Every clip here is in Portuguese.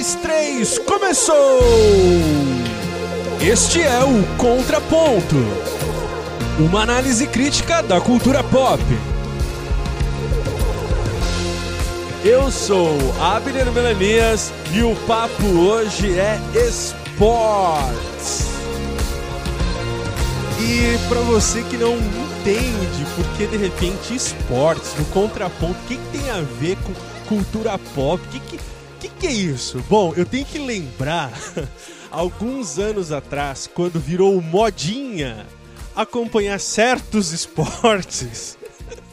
dois, três, começou! Este é o Contraponto uma análise crítica da cultura pop. Eu sou Abner Melanias e o papo hoje é esportes. E para você que não entende por que de repente esportes no contraponto, o que, que, tem a ver com cultura pop? O que, que, que, que é isso? Bom, eu tenho que lembrar alguns anos atrás, quando virou modinha acompanhar certos esportes.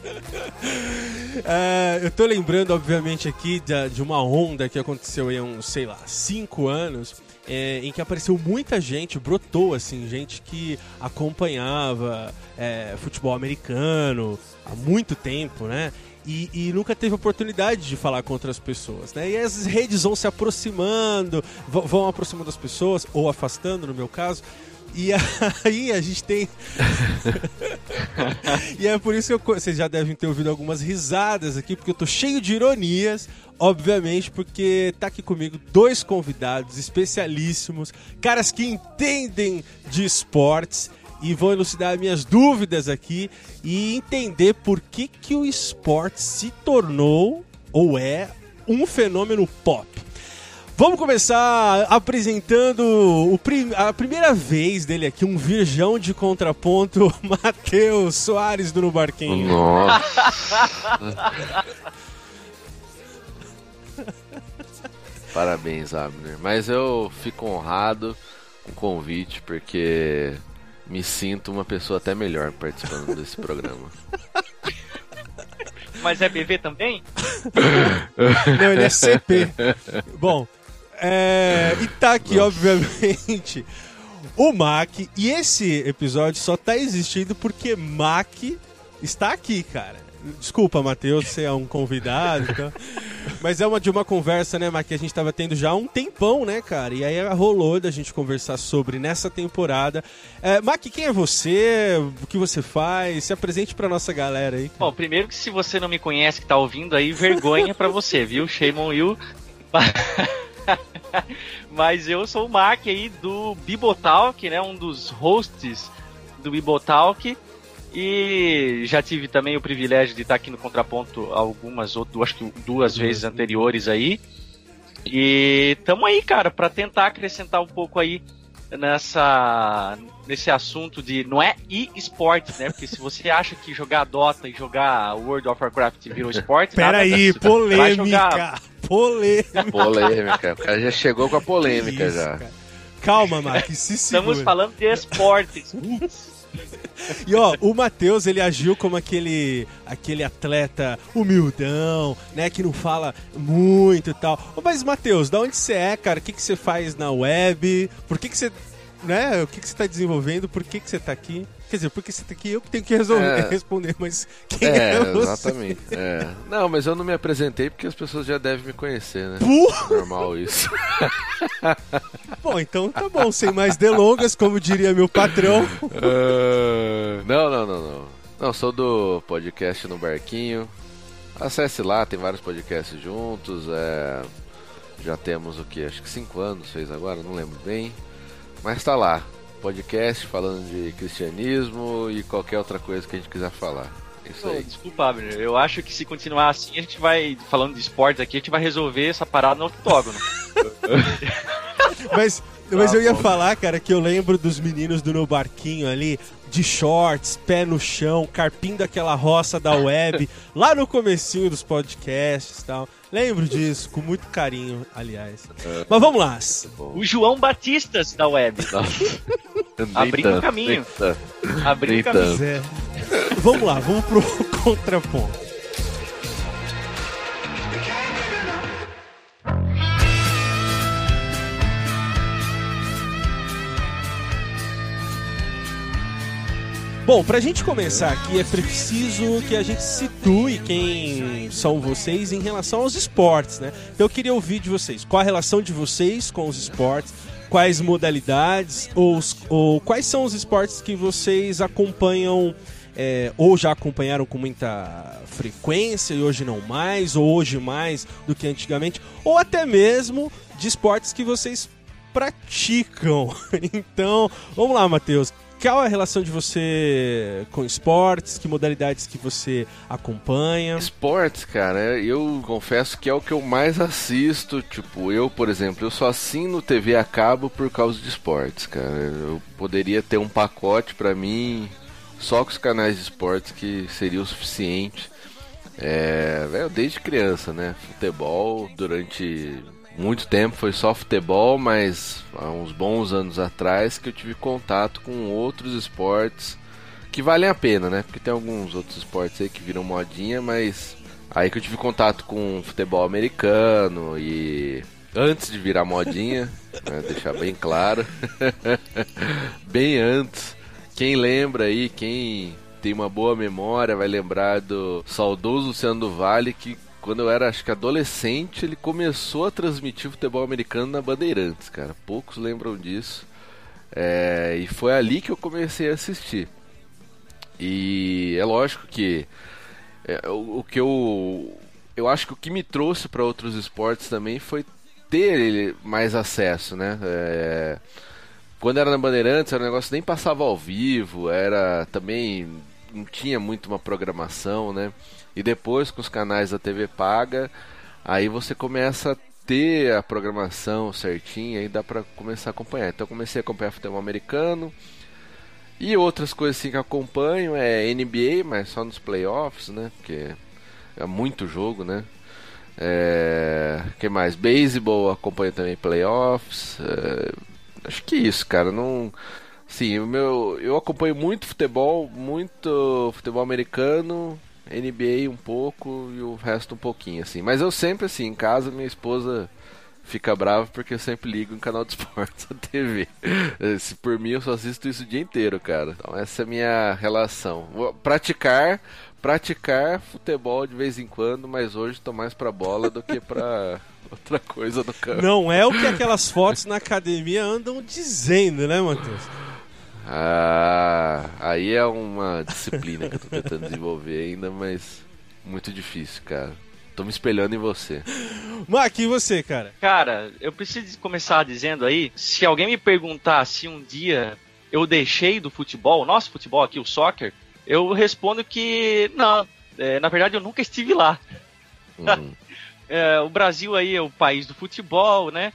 é, eu tô lembrando, obviamente, aqui de, de, uma onda que aconteceu há uns, sei lá, cinco anos, é, em que apareceu muita gente, brotou assim, gente que acompanhava é, futebol americano há muito tempo, né? E, e, nunca teve oportunidade de falar com outras pessoas, né? E as redes vão se aproximando, vão aproximando as pessoas, ou afastando, no meu caso, e aí a gente tem. e é por isso que eu... vocês já devem ter ouvido algumas risadas aqui, porque eu tô cheio de ironias, obviamente, porque tá aqui comigo dois convidados especialíssimos, caras que entendem de esportes e vão elucidar minhas dúvidas aqui e entender por que, que o esporte se tornou ou é um fenômeno pop. Vamos começar apresentando prim a primeira vez dele aqui, um virgão de contraponto, Matheus Soares do No Barquinho. Nossa! Parabéns, Abner. Mas eu fico honrado com o convite, porque me sinto uma pessoa até melhor participando desse programa. Mas é BV também? Não, ele é CP. Bom, é, e tá aqui, Nossa. obviamente, o Mac. E esse episódio só tá existindo porque Mac está aqui, cara. Desculpa, Matheus, você é um convidado, então. Mas é uma de uma conversa, né, Mac, que a gente tava tendo já há um tempão, né, cara? E aí rolou da gente conversar sobre nessa temporada. É, Mac, quem é você? O que você faz? Se apresente pra nossa galera aí. Bom, primeiro que se você não me conhece, que tá ouvindo aí, vergonha pra você, viu? Shame you. Mas eu sou o Mark aí do Bibotalk, né? Um dos hosts do Bibotalk. E já tive também o privilégio de estar aqui no Contraponto algumas acho que duas vezes anteriores aí. E tamo aí, cara, para tentar acrescentar um pouco aí nessa nesse assunto de não é e-esportes, né? Porque se você acha que jogar Dota e jogar World of Warcraft virou esporte, peraí, polêmica. Polêmica. Polêmica. O cara já chegou com a polêmica isso, já. Cara. Calma, Mark, se segura. Estamos falando de esportes. E ó, o Matheus, ele agiu como aquele aquele atleta humildão, né, que não fala muito e tal. Mas Matheus, da onde você é, cara? O que que você faz na web? Por que que você, né, o que que você tá desenvolvendo? Por que que você tá aqui? Quer dizer, porque você tem que eu que tenho que resolver, é, responder, mas quem é, é você? Exatamente. É. Não, mas eu não me apresentei porque as pessoas já devem me conhecer, né? Porra! Normal isso. bom, então tá bom, sem mais delongas, como diria meu patrão. Uh, não, não, não, não. Não, sou do podcast no Barquinho. Acesse lá, tem vários podcasts juntos. É... Já temos o que? Acho que cinco anos fez agora, não lembro bem. Mas tá lá podcast falando de cristianismo e qualquer outra coisa que a gente quiser falar. Isso aí. Desculpa, Abner. Eu acho que se continuar assim, a gente vai, falando de esportes aqui, a gente vai resolver essa parada no octógono. mas mas eu ia falar, cara, que eu lembro dos meninos do meu barquinho ali, de shorts, pé no chão, carpindo aquela roça da web, lá no comecinho dos podcasts e tal. Lembro disso, com muito carinho, aliás. É. Mas vamos lá. O João Batistas da web. Abrindo o caminho. Abrindo o caminho. É. Vamos lá, vamos pro contraponto. Bom, pra gente começar aqui é preciso que a gente situe quem são vocês em relação aos esportes, né? Eu queria ouvir de vocês, qual a relação de vocês com os esportes, quais modalidades ou, ou quais são os esportes que vocês acompanham é, ou já acompanharam com muita frequência e hoje não mais, ou hoje mais do que antigamente, ou até mesmo de esportes que vocês praticam. Então, vamos lá, Matheus. Qual é a relação de você com esportes? Que modalidades que você acompanha? Esportes, cara, eu confesso que é o que eu mais assisto. Tipo, eu, por exemplo, eu só assino TV a cabo por causa de esportes, cara. Eu poderia ter um pacote para mim só com os canais de esportes que seria o suficiente. É, desde criança, né? Futebol durante muito tempo foi só futebol, mas há uns bons anos atrás que eu tive contato com outros esportes que valem a pena, né? Porque tem alguns outros esportes aí que viram modinha, mas aí que eu tive contato com futebol americano e antes de virar modinha, né? deixar bem claro, bem antes. Quem lembra aí, quem tem uma boa memória, vai lembrar do saudoso Luciano do Vale que quando eu era, acho que adolescente, ele começou a transmitir futebol americano na Bandeirantes, cara. Poucos lembram disso. É, e foi ali que eu comecei a assistir. E é lógico que é, o, o, que eu eu acho que o que me trouxe para outros esportes também foi ter mais acesso, né? É, quando era na Bandeirantes, era um negócio nem passava ao vivo, era também não tinha muito uma programação, né? E depois com os canais da TV paga, aí você começa a ter a programação certinha e dá para começar a acompanhar. Então eu comecei a acompanhar futebol americano. E outras coisas assim que acompanho é NBA, mas só nos playoffs, né? Porque é muito jogo, né? É... que mais? Beisebol acompanho também playoffs. É... Acho que isso, cara. Não. Sim, o meu, eu acompanho muito futebol, muito futebol americano, NBA um pouco e o resto um pouquinho, assim. Mas eu sempre, assim, em casa, minha esposa fica brava porque eu sempre ligo em canal de esportes na TV. Se por mim, eu só assisto isso o dia inteiro, cara. Então essa é a minha relação. Vou praticar, praticar futebol de vez em quando, mas hoje tô mais pra bola do que pra outra coisa no campo. Não é o que aquelas fotos na academia andam dizendo, né, Matheus? Ah, aí é uma disciplina que eu tô tentando desenvolver ainda, mas muito difícil, cara. Tô me espelhando em você. Mac, e você, cara? Cara, eu preciso começar dizendo aí, se alguém me perguntar se um dia eu deixei do futebol, nosso futebol aqui, o soccer, eu respondo que não. É, na verdade, eu nunca estive lá. Uhum. é, o Brasil aí é o país do futebol, né?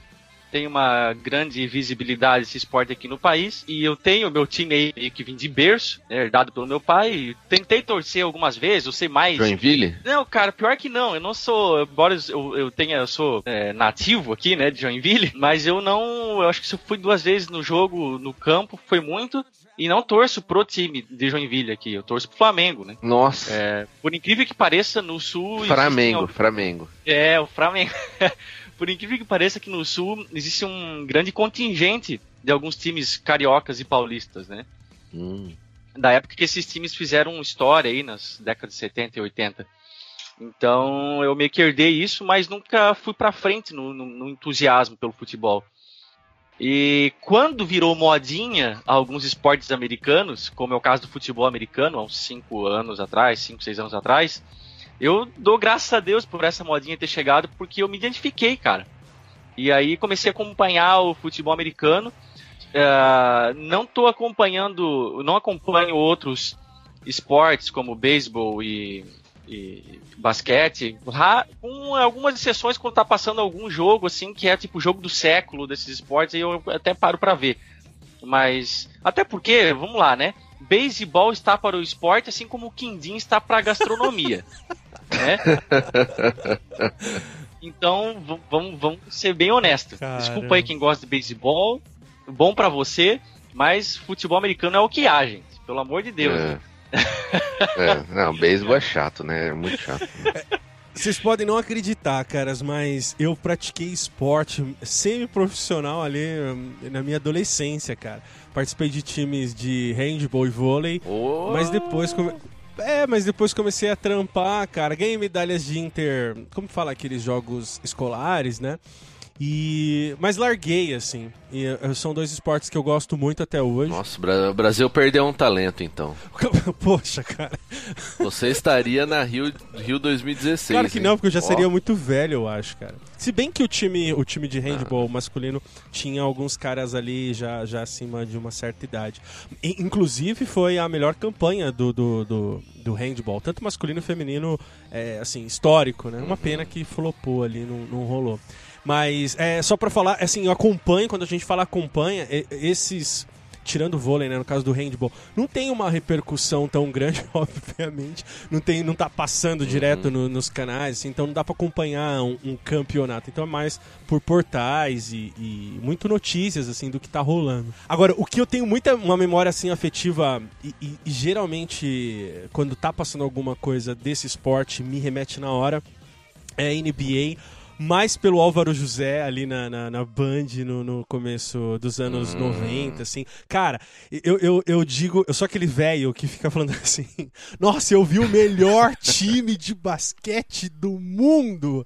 Tem uma grande visibilidade esse esporte aqui no país. E eu tenho meu time aí que vim de berço, né, herdado pelo meu pai. Tentei torcer algumas vezes, eu sei mais. Joinville? Não, cara, pior que não. Eu não sou, embora eu, eu tenha, eu sou é, nativo aqui, né, de Joinville, mas eu não, eu acho que se eu fui duas vezes no jogo, no campo, foi muito. E não torço pro time de Joinville aqui, eu torço pro Flamengo, né? Nossa. É, por incrível que pareça, no sul. Flamengo, Flamengo. É, o Flamengo. por incrível que pareça, aqui no Sul existe um grande contingente de alguns times cariocas e paulistas, né? Hum. Da época que esses times fizeram história aí nas décadas de 70 e 80. Então eu meio que herdei isso, mas nunca fui pra frente no, no, no entusiasmo pelo futebol. E quando virou modinha alguns esportes americanos, como é o caso do futebol americano, há uns 5 anos atrás, 5, 6 anos atrás, eu dou graças a Deus por essa modinha ter chegado, porque eu me identifiquei, cara. E aí comecei a acompanhar o futebol americano. Uh, não estou acompanhando, não acompanho outros esportes como beisebol e, e, basquete, com algumas exceções quando tá passando algum jogo assim que é tipo jogo do século desses esportes, aí eu até paro para ver. Mas até porque, vamos lá, né? Beisebol está para o esporte, assim como o quindim está para a gastronomia. né? Então, vamos, vamos ser bem honestos. Caramba. Desculpa aí quem gosta de beisebol, bom para você, mas futebol americano é o que há, gente. Pelo amor de Deus. É. é. Não, beisebol é chato, né? É muito chato. Vocês podem não acreditar, caras, mas eu pratiquei esporte semi-profissional ali hum, na minha adolescência, cara. Participei de times de handball e vôlei, oh. mas depois come... É, mas depois comecei a trampar, cara. Ganhei medalhas de inter. Como fala aqueles jogos escolares, né? E mas larguei assim. E uh, são dois esportes que eu gosto muito até hoje. Nossa, o Brasil perdeu um talento então. Poxa, cara. Você estaria na Rio, Rio 2016. Claro que hein? não, porque eu já Ó. seria muito velho, eu acho, cara. Se bem que o time, o time de handball masculino tinha alguns caras ali já, já acima de uma certa idade. E, inclusive foi a melhor campanha do, do, do, do handball, tanto masculino e feminino, é, assim, histórico, né? Uma pena que flopou ali, não, não rolou. Mas é só pra falar, assim, eu acompanho, quando a gente fala acompanha, esses tirando o vôlei, né, no caso do handball, não tem uma repercussão tão grande, obviamente. Não tem, não tá passando direto no- nos canais, assim, então não dá pra acompanhar um, um campeonato. Então é mais por portais e, e muito notícias assim do que tá rolando. Agora, o que eu tenho muita uma memória assim afetiva e, e- e geralmente quando tá passando alguma coisa desse esporte me remete na hora é a NBA, mais pelo Álvaro José ali na, na, na Band no, no começo dos anos 90, assim. Cara, eu, eu, eu digo, eu sou aquele velho que fica falando assim: Nossa, eu vi o melhor time de basquete do mundo!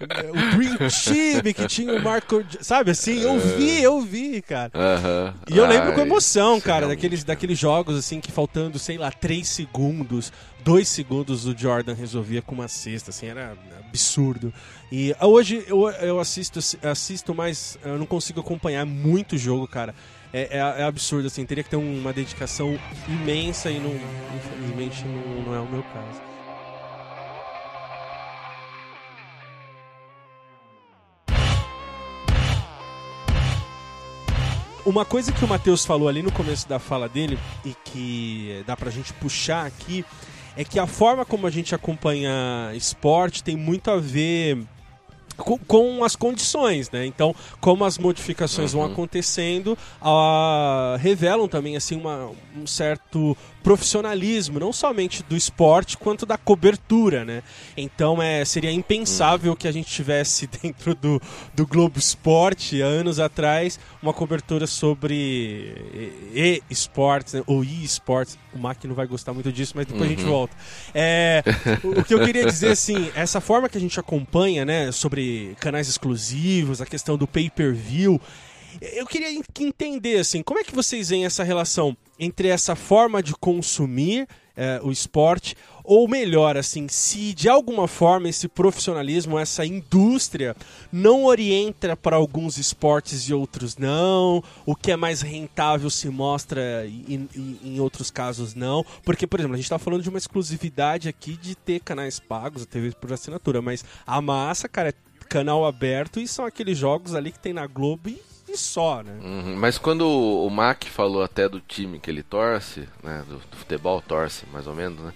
O Dream Team que tinha o Marco. Sabe assim? Eu vi, eu vi, cara. Aham. E eu lembro com Ai, emoção, isso cara, daqueles, daqueles jogos assim que faltando, sei lá, 3 segundos, 2 segundos o Jordan resolvia com uma cesta, assim, era absurdo. E ah, hoje eu, eu assisto, assisto, mas eu não consigo acompanhar muito jogo, cara. É, é- é absurdo, assim, teria que ter uma dedicação imensa e não, infelizmente não, não é o meu caso. Uma coisa que o Matheus falou ali no começo da fala dele e que dá pra gente puxar aqui é que a forma como a gente acompanha esporte tem muito a ver com, com as condições, né? Então, como as modificações vão acontecendo, ah, revelam também assim uma- um certo profissionalismo, não somente do esporte quanto da cobertura, né? Então, é, seria impensável que a gente tivesse dentro do, do Globo Esporte, há anos atrás, uma cobertura sobre e- e-esportes, né? ou e-esportes. O Mac não vai gostar muito disso, mas depois a gente volta. É, o que eu queria dizer, assim, essa forma que a gente acompanha, né, sobre canais exclusivos, a questão do pay-per-view, eu queria en- que entender, assim, como é que vocês veem essa relação entre essa forma de consumir é, o esporte, ou melhor, assim, se de alguma forma esse profissionalismo, essa indústria não orienta para alguns esportes e outros não, o que é mais rentável se mostra e e- em outros casos não, porque, por exemplo, a gente está falando de uma exclusividade aqui de ter canais pagos, TV por assinatura, mas a massa, cara, é canal aberto e são aqueles jogos ali que tem na Globo e, só, né? Uhum, Mas quando o o Mac falou até do time que ele torce, né, do, do futebol torce, mais ou menos, né,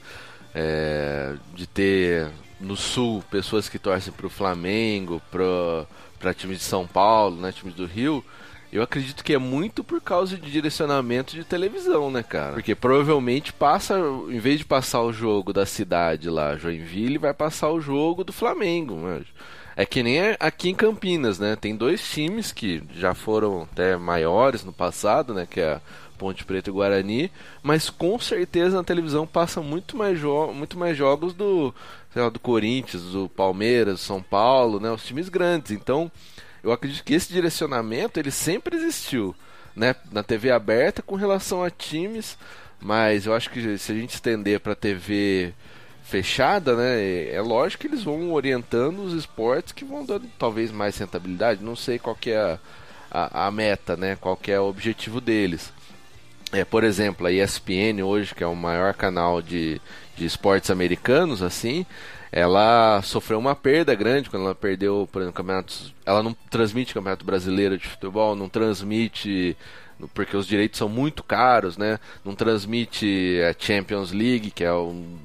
é, de ter no sul pessoas que torcem pro Flamengo, pro, pra times de São Paulo, né, times do Rio, eu acredito que é muito por causa de direcionamento de televisão, né, cara? Porque provavelmente passa, em vez de passar o jogo da cidade lá, Joinville, vai passar o jogo do Flamengo, mano. É que nem aqui em Campinas, né? Tem dois times que já foram até maiores no passado, né? Que é Ponte Preta e Guarani, mas com certeza na televisão passa muito mais, muito mais jogos do, lá, do Corinthians, do Palmeiras, São Paulo, né? Os times grandes. Então, eu acredito que esse direcionamento ele sempre existiu, né? Na TV aberta com relação a times, mas eu acho que se a gente estender para TV fechada, né? É lógico que eles vão orientando os esportes que vão dando talvez mais rentabilidade. Não sei qual que é a, a, a meta, né? Qual que é o objetivo deles. É, por exemplo, a ESPN hoje, que é o maior canal de, de esportes americanos, assim, ela sofreu uma perda grande quando ela perdeu, por exemplo, campeonatos. Ela não transmite campeonato brasileiro de futebol, não transmite porque os direitos são muito caros, né? Não transmite a Champions League, que é um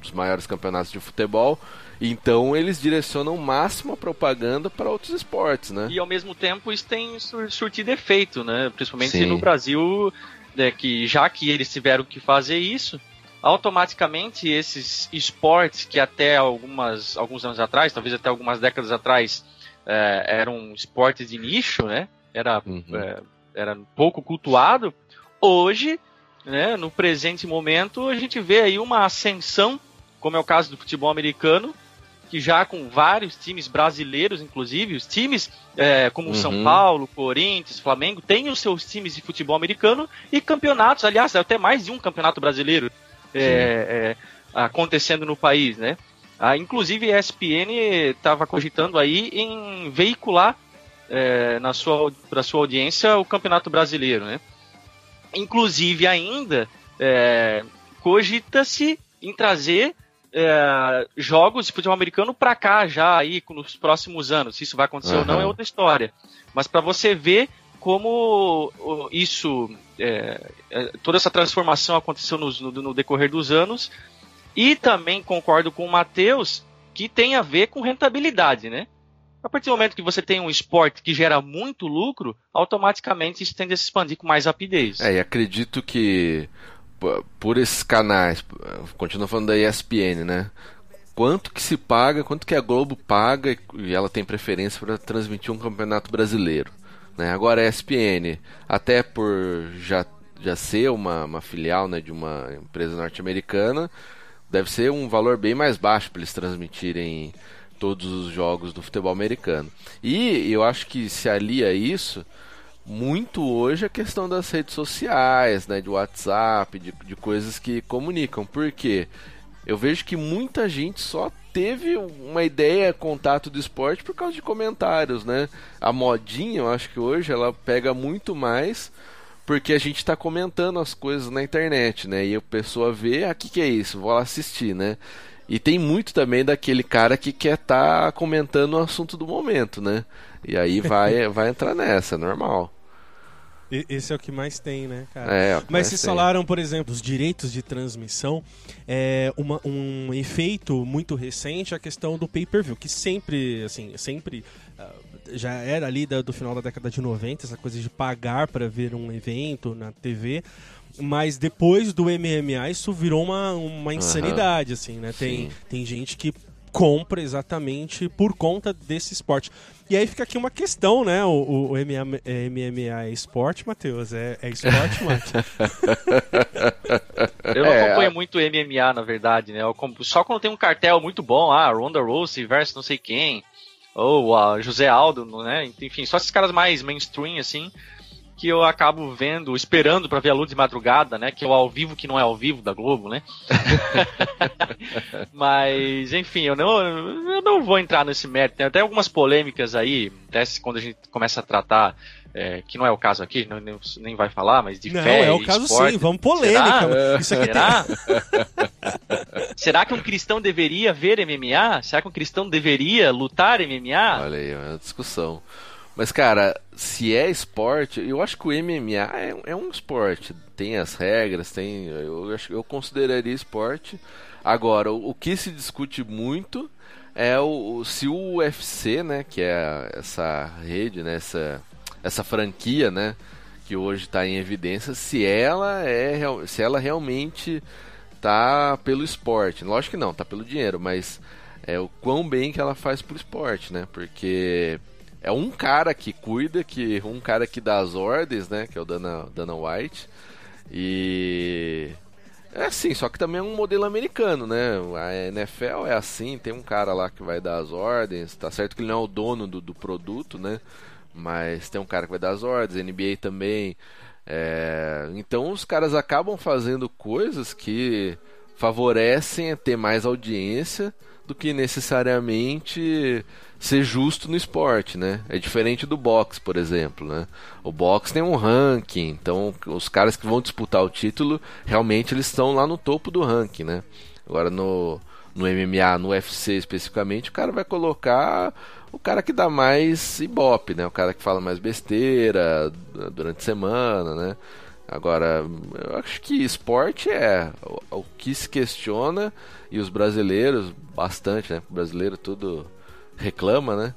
dos maiores campeonatos de futebol. Então eles direcionam máxima propaganda para outros esportes, né? E ao mesmo tempo isso tem sur- surtido efeito, né? Principalmente no Brasil, né, que já que eles tiveram que fazer isso, automaticamente esses esportes que até algumas, alguns anos atrás, talvez até algumas décadas atrás, eh, eram esportes de nicho, né? Era, Uhum. eh, era pouco cultuado. Hoje, né, no presente momento, a gente vê aí uma ascensão, como é o caso do futebol americano, que já com vários times brasileiros, inclusive, os times é, como uhum. São Paulo, Corinthians, Flamengo, têm os seus times de futebol americano e campeonatos, aliás, até mais de um campeonato brasileiro é, é, acontecendo no país, né? Ah, inclusive a ESPN estava cogitando aí em veicular é, na sua para sua audiência o Campeonato Brasileiro, né? Inclusive ainda é, cogita-se em trazer é, jogos de futebol americano para cá já aí nos próximos anos. Se isso vai acontecer uhum. ou não é outra história. Mas para você ver como isso, é, é, toda essa transformação aconteceu no, no, no, decorrer dos anos. E também concordo com o Matheus que tem a ver com rentabilidade, né? A partir do momento que você tem um esporte que gera muito lucro, automaticamente isso tende a se expandir com mais rapidez. É, e acredito que por esses canais, continua falando da ESPN, né? Quanto que se paga, quanto que a Globo paga e ela tem preferência para transmitir um campeonato brasileiro. Né? Agora a ESPN, até por já, já ser uma, uma filial né, de uma empresa norte-americana, deve ser um valor bem mais baixo para eles transmitirem todos os jogos do futebol americano. E eu acho que se alia isso muito hoje a questão das redes sociais, né, de WhatsApp, de, de coisas que comunicam. Porque eu vejo que muita gente só teve uma ideia, contato do esporte por causa de comentários, né? A modinha, eu acho que hoje ela pega muito mais porque a gente está comentando as coisas na internet, né? E a pessoa vê, ah, o que, que é isso? Vou lá assistir, né? E tem muito também daquele cara que quer estar tá comentando o assunto do momento, né? E aí vai, vai entrar nessa, é normal. Esse é o que mais tem, né, cara? É, Mas vocês falaram, por exemplo, dos direitos de transmissão. É uma, um efeito muito recente a questão do pay-per-view, que sempre, assim, sempre uh, já era ali do final da década de 90, essa coisa de pagar para ver um evento na TV. Mas depois do MMA, isso virou uma, uma insanidade, uhum. assim, né? Tem, tem gente que compra exatamente por conta desse esporte. E aí fica aqui uma questão, né? O, o, MMA, é, MMA é esporte, Matheus? É, é esporte, Matheus? Eu não é, acompanho muito MMA, na verdade, né? só quando tem um cartel muito bom, ah, Ronda Rousey versus não sei quem, ou uh, José Aldo, né? Enfim, só esses caras mais mainstream, assim, que eu acabo vendo, esperando para ver a luz de madrugada, né? Que é o ao vivo que não é ao vivo da Globo, né? Mas, enfim, eu não, eu não vou entrar nesse mérito. Tem até algumas polêmicas aí, até quando a gente começa a tratar é, que não é o caso aqui, não, nem, nem vai falar, mas de não, fé é o caso esporte. sim, vamos polêmica. Será? Isso aqui Será? Tem... Será que um cristão deveria ver MMA? Será que um cristão deveria lutar MMA? Olha aí, é uma discussão. Mas, cara, se é esporte, eu acho que o MMA é, é um esporte. Tem as regras, tem. Eu, eu, eu consideraria esporte. Agora, o, o, que se discute muito é o, se o UFC, né, que é essa rede, né, essa, essa franquia, né, que hoje está em evidência, se ela é se ela realmente tá pelo esporte. Lógico que não, tá pelo dinheiro, mas é o quão bem que ela faz pro esporte, né? Porque é um cara que cuida, que um cara que dá as ordens, né? Que é o Dana, Dana White. E é assim, só que também é um modelo americano, né? A NFL é assim, tem um cara lá que vai dar as ordens, tá certo que ele não é o dono do, do produto, né? Mas tem um cara que vai dar as ordens, NBA também. É... Então os caras acabam fazendo coisas que favorecem ter mais audiência do que necessariamente ser justo no esporte, né? É diferente do boxe, por exemplo, né? O boxe tem um ranking, então os caras que vão disputar o título, realmente eles estão lá no topo do ranking, né? Agora no, no MMA, no UFC especificamente, o cara vai colocar o cara que dá mais ibope, né? O cara que fala mais besteira durante a semana, né? Agora, eu acho que esporte é o, que se questiona e os brasileiros, bastante, né? O brasileiro tudo reclama, né?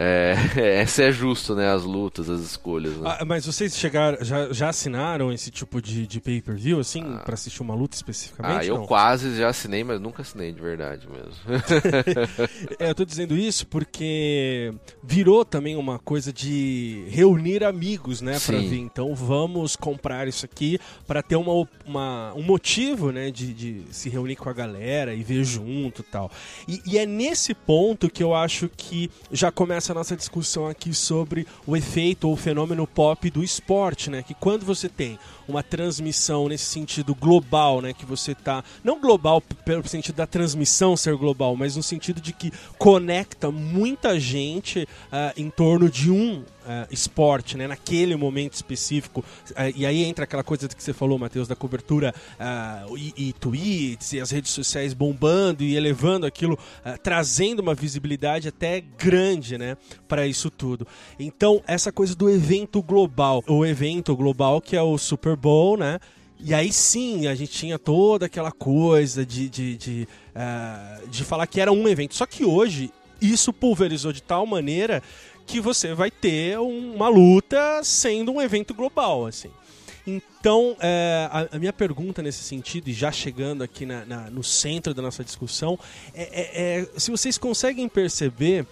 é, essa é justo, né? As lutas, as escolhas. Né? Ah, mas vocês chegaram, já, já assinaram esse tipo de, de pay-per-view, assim, Ah. pra assistir uma luta especificamente? Ah, eu não? quase já assinei, mas nunca assinei de verdade mesmo. É, eu tô dizendo isso porque virou também uma coisa de reunir amigos, né, pra Sim. vir. Então vamos comprar isso aqui pra ter uma, uma- um motivo, né, de, de se reunir com a galera e ver junto e tal. E, e é nesse ponto que eu acho que já começa a nossa discussão aqui sobre o efeito ou fenômeno pop do esporte, né? Que quando você tem uma transmissão nesse sentido global, né? Que você tá. Não global pelo sentido da transmissão ser global, mas no sentido de que conecta muita gente ah, em torno de um ah, esporte, né? Naquele momento específico. Ah, e aí entra aquela coisa que você falou, Matheus, da cobertura ah, e, e tweets e as redes sociais bombando e elevando aquilo, trazendo uma visibilidade até grande, né? Para isso tudo. Então, essa coisa do evento global, o evento global que é o Super Bowl, né? E aí sim, a gente tinha toda aquela coisa de, de, de, ah, de falar que era um evento. Só que hoje, isso pulverizou de tal maneira que você vai ter um- uma luta sendo um evento global, assim. Então, é, a, a minha pergunta nesse sentido, e já chegando aqui na- na- no centro da nossa discussão, é, é- é se vocês conseguem perceber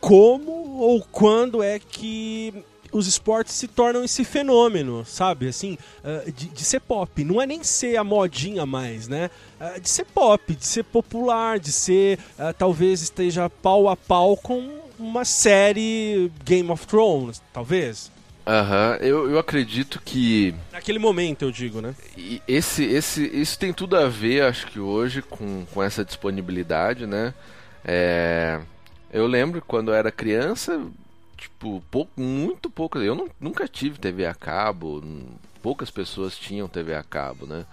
como ou quando é que os esportes se tornam esse fenômeno, sabe? Assim, ah, de, de ser pop. Não é nem ser a modinha mais, né? Ah, de ser pop, de ser popular, de ser. ah, talvez esteja pau a pau com uma série Game of Thrones, talvez. Aham, eu, eu acredito que Naquele momento, eu digo, né? Esse, esse, isso tem tudo a ver, acho que hoje, com, com essa disponibilidade, né? É, eu lembro quando eu era criança, tipo, pouco, muito pouco. Eu não- nunca tive TV a cabo, poucas pessoas tinham TV a cabo, né?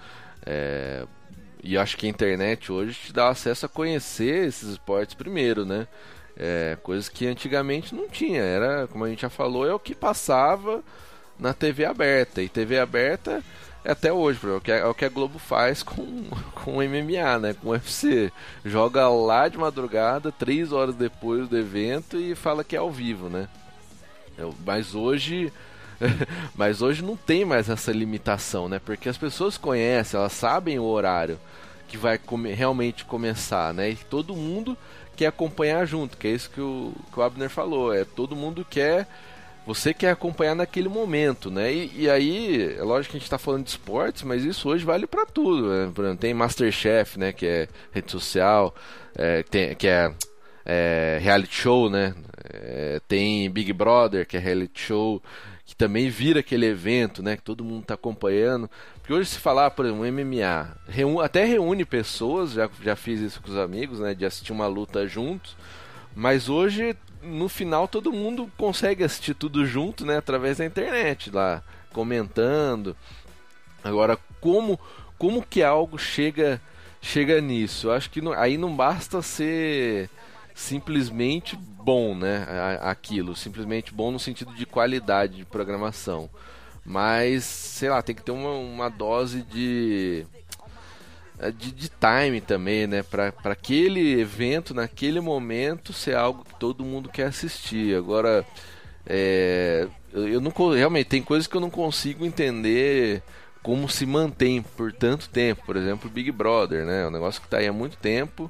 É, e acho que a internet hoje te dá acesso a conhecer esses esportes primeiro, né? É, coisas que antigamente não tinha. Era, como a gente já falou, é o que passava na TV aberta. E TV aberta até hoje, é o que é o que a Globo faz com, com MMA, né? Com UFC. Joga lá de madrugada, três horas depois do evento e fala que é ao vivo, né? Eu- mas hoje. mas hoje não tem mais essa limitação, né? Porque as pessoas conhecem, elas sabem o horário que vai come- realmente começar, né? E todo mundo quer acompanhar junto, que é isso que o, que o Abner falou. É todo mundo quer. Você quer acompanhar naquele momento, né? E, e aí, é lógico que a gente está falando de esportes, mas isso hoje vale para tudo. Né? Exemplo, tem Masterchef, né? Que é rede social, é, tem, que é, é reality show, né? É, tem Big Brother, que é reality show, que também vira aquele evento, né? Que todo mundo está acompanhando. Porque hoje se falar, por exemplo, MMA, até reúne pessoas, já, já fiz isso com os amigos, né? De assistir uma luta juntos. Mas hoje, no final, todo mundo consegue assistir tudo junto, né? Através da internet, lá, comentando. Agora, como, como que algo chega chega nisso? Acho que não- aí não basta ser simplesmente bom, né? Aquilo, simplesmente bom no sentido de qualidade de programação. Mas, sei lá, tem que ter uma, uma dose de, de, de time também, né? Pra aquele evento, naquele momento, ser algo que todo mundo quer assistir. Agora, é, eu, eu não realmente tem coisas que eu não consigo entender como se mantém por tanto tempo. Por exemplo, Big Brother, né? É um negócio que tá aí há muito tempo.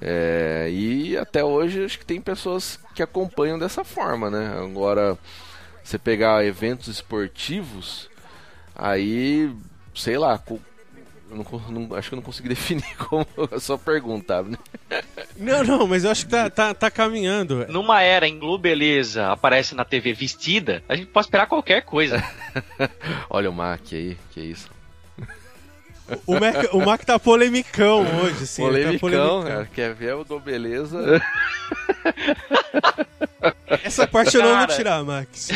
é, e até hoje acho que tem pessoas que acompanham dessa forma, né? Agora, você pegar eventos esportivos, aí, sei lá, não, não- acho que eu não consigo definir como a sua pergunta, né? Não, não, mas eu acho que tá, tá, tá caminhando. Numa era em Globeleza aparece na TV vestida, a gente pode esperar qualquer coisa. Olha o Mac aí, que isso. O Mac, o Mac tá polemicão hoje, assim. ele tá Polemicão, cara. Quer ver o Beleza? Essa parte eu não vou Cara. tirar, Max.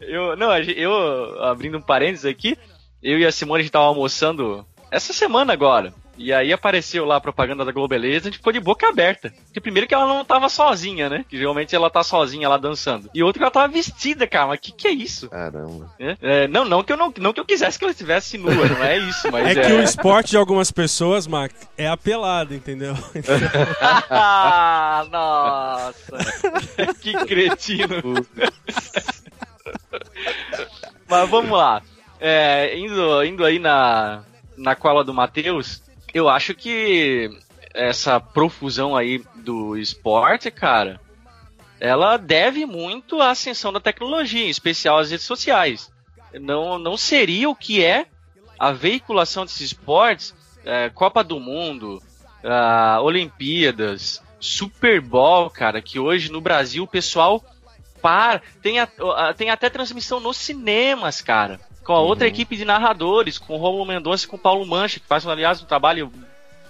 Eu, não, eu, abrindo um parênteses aqui, eu e a Simone a gente tava almoçando essa semana agora. E aí apareceu lá a propaganda da Globeleza, a gente ficou de boca aberta. Porque primeiro que ela não tava sozinha, né? Que geralmente ela tá sozinha lá dançando. E outro que ela tava vestida, cara. Mas que que é isso? Caramba. né? É, não, não que, eu não, não que eu quisesse que ela estivesse nua, não é isso, mas É que o esporte de algumas pessoas, Mac, é apelado, entendeu? ah, nossa. que cretino. Mas vamos lá. É, indo, indo aí na, na cola do Matheus, eu acho que essa profusão aí do esporte, cara, ela deve muito à ascensão da tecnologia, em especial as redes sociais. Não, não seria o que é a veiculação desses esportes, é, Copa do Mundo, Olimpíadas, Super Bowl, cara, que hoje no Brasil o pessoal para. Tem, a, tem até transmissão nos cinemas, cara. Com a uhum. outra equipe de narradores, com o Romulo Mendonça e com o Paulo Mancha, que faz, aliás, um trabalho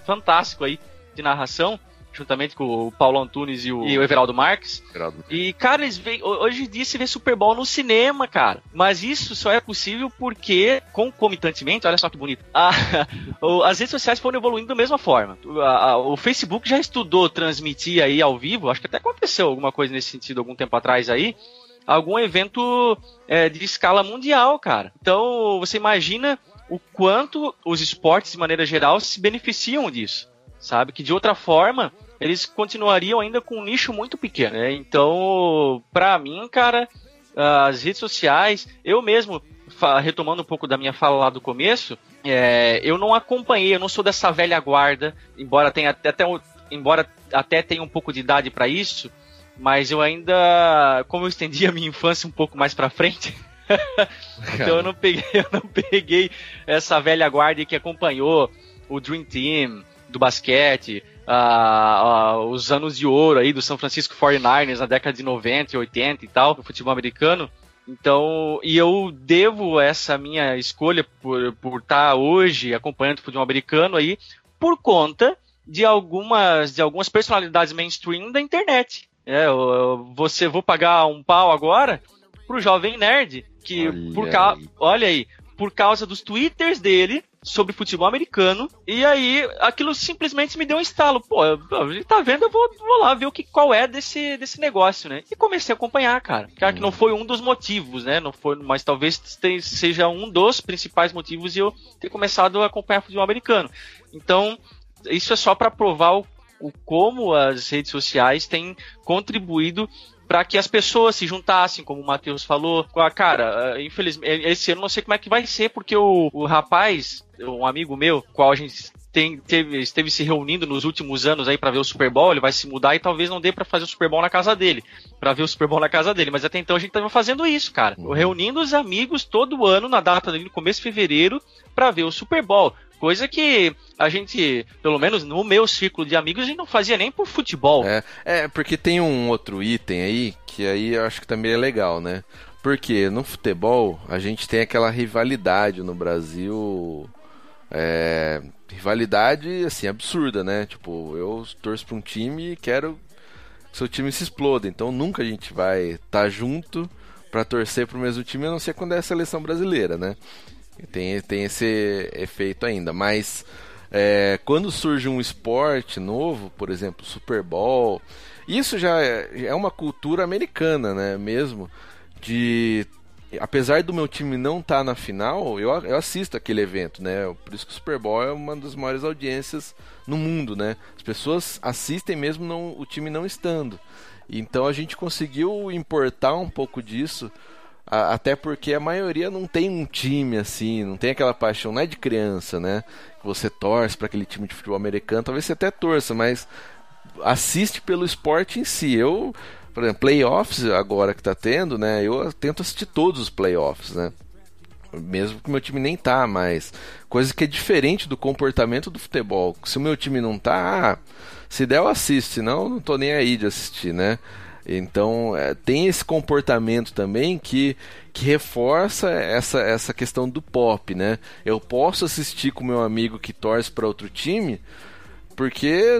fantástico aí de narração juntamente com o Paulo Antunes e o, e o Everaldo Marques. Everaldo. E, cara, eles veem, hoje em dia se vê Super Bowl no cinema, cara. Mas isso só é possível porque, concomitantemente, olha só que bonito, a, as redes sociais foram evoluindo da mesma forma. A, a, o Facebook já estudou transmitir aí ao vivo, acho que até aconteceu alguma coisa nesse sentido algum tempo atrás aí, algum evento é, de escala mundial, cara. Então, você imagina o quanto os esportes, de maneira geral, se beneficiam disso sabe? Que de outra forma eles continuariam ainda com um nicho muito pequeno. Né? Então, para mim, cara, as redes sociais, eu mesmo retomando um pouco da minha fala lá do começo, é, eu não acompanhei, eu não sou dessa velha guarda, embora tenha até, até embora até tenha um pouco de idade para isso, mas eu ainda, como eu estendi a minha infância um pouco mais para frente, então eu não peguei, eu não peguei essa velha guarda que acompanhou o Dream Team, do basquete, uh, uh, os anos de ouro aí do São Francisco 49ers na década de 90 e 80 e tal, do futebol americano. Então, e eu devo essa minha escolha por, por estar hoje acompanhando o futebol americano aí por conta de algumas, de algumas personalidades mainstream da internet. É, eu, eu, você vou pagar um pau agora pro jovem nerd que olha por ca... olha aí, por causa dos twitters dele, sobre futebol americano. E aí aquilo simplesmente me deu um estalo. Pô, ele tá vendo, eu vou, vou lá ver o que, qual é desse, desse negócio, né? E comecei a acompanhar, cara. Claro que não foi um dos motivos, né? Não foi, mas talvez seja um dos principais motivos de eu ter começado a acompanhar futebol americano. Então, isso é só para provar o, o como as redes sociais têm contribuído para que as pessoas se juntassem, como o Matheus falou. Cara, eh, infelizmente, esse ano não sei como é que vai ser, porque o, o rapaz, um amigo meu, qual a gente tem, teve, esteve se reunindo nos últimos anos aí para ver o Super Bowl, ele vai se mudar e talvez não dê para fazer o Super Bowl na casa dele, para ver o Super Bowl na casa dele, mas até então a gente tava fazendo isso, cara, uhum. reunindo os amigos todo ano na data do começo de fevereiro para ver o Super Bowl. Coisa que a gente, pelo menos no meu círculo de amigos, a gente não fazia nem por futebol. É, é porque tem um outro item aí que aí eu acho que também é legal, né? Porque no futebol a gente tem aquela rivalidade no Brasil. É, rivalidade assim absurda, né? Tipo, eu torço para um time e quero que seu time se exploda. Então nunca a gente vai estar tá junto para torcer para o mesmo time, a não ser quando é a seleção brasileira, né? Tem, tem esse efeito ainda. Mas é, quando surge um esporte novo, por exemplo, Super Bowl, isso já é, é uma cultura americana, né? Mesmo de apesar do meu time não estar tá na final, eu, eu assisto aquele evento, né? Por isso que o Super Bowl é uma das maiores audiências no mundo, né? As pessoas assistem mesmo não, o time não estando. Então a gente conseguiu importar um pouco disso até porque a maioria não tem um time assim, não tem aquela paixão, não é de criança, né? Você torce para aquele time de futebol americano, talvez você até torça, mas assiste pelo esporte em si. Eu, por exemplo, playoffs agora que tá tendo, né? Eu tento assistir todos os playoffs, né? Mesmo que meu time nem tá, mas coisa que é diferente do comportamento do futebol. Se o meu time não tá, ah, se der eu assisto, senão não tô nem aí de assistir, né? Então é, tem esse comportamento também que, que reforça essa, essa questão do pop, né? Eu posso assistir com meu amigo que torce para outro time, porque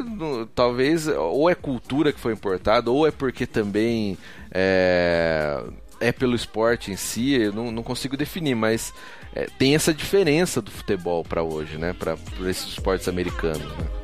talvez ou é cultura que foi importada, ou é porque também é, é pelo esporte em si, eu não, não consigo definir, mas é, tem essa diferença do futebol para hoje, né? Para esses esportes americanos. Né?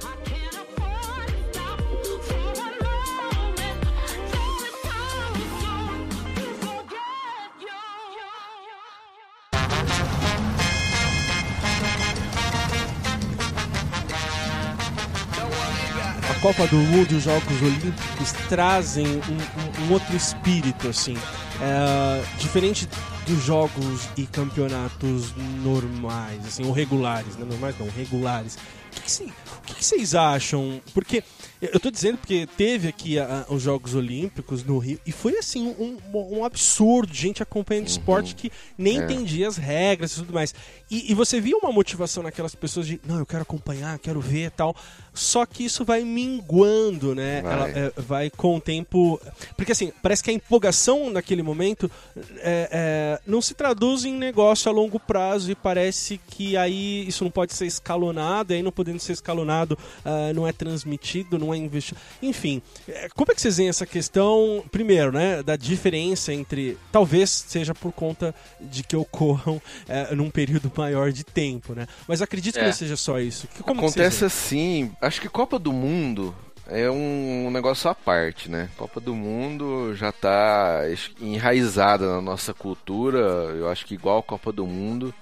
Copa do Mundo os Jogos Olímpicos trazem um, um, um outro espírito, assim. É, diferente dos jogos e campeonatos normais, assim, ou regulares, né? Normais não, regulares. O que, que, o que, vocês acham? Porque eu tô dizendo porque teve aqui a, a, os Jogos Olímpicos no Rio e foi assim um, um absurdo, gente acompanhando uhum. esporte que nem é. entendia as regras e tudo mais. E, e, você via uma motivação naquelas pessoas de não, eu quero acompanhar, quero ver tal. Só que isso vai minguando, né? Vai. Ela, é, vai com o tempo. Porque assim, parece que a empolgação naquele momento é, é, não se traduz em negócio a longo prazo e parece que aí isso não pode ser escalonado, e aí não podendo ser escalonado, uh, não é transmitido, não é investido. Enfim, é, como é que vocês veem essa questão, primeiro, né, da diferença entre. Talvez seja por conta de que ocorram uh, num período maior de tempo, né? Mas acredito que é. não seja só isso. Como Acontece assim, acho que Copa do Mundo é um negócio à parte, né? Copa do Mundo já está enraizada na nossa cultura. Eu acho que igual a Copa do Mundo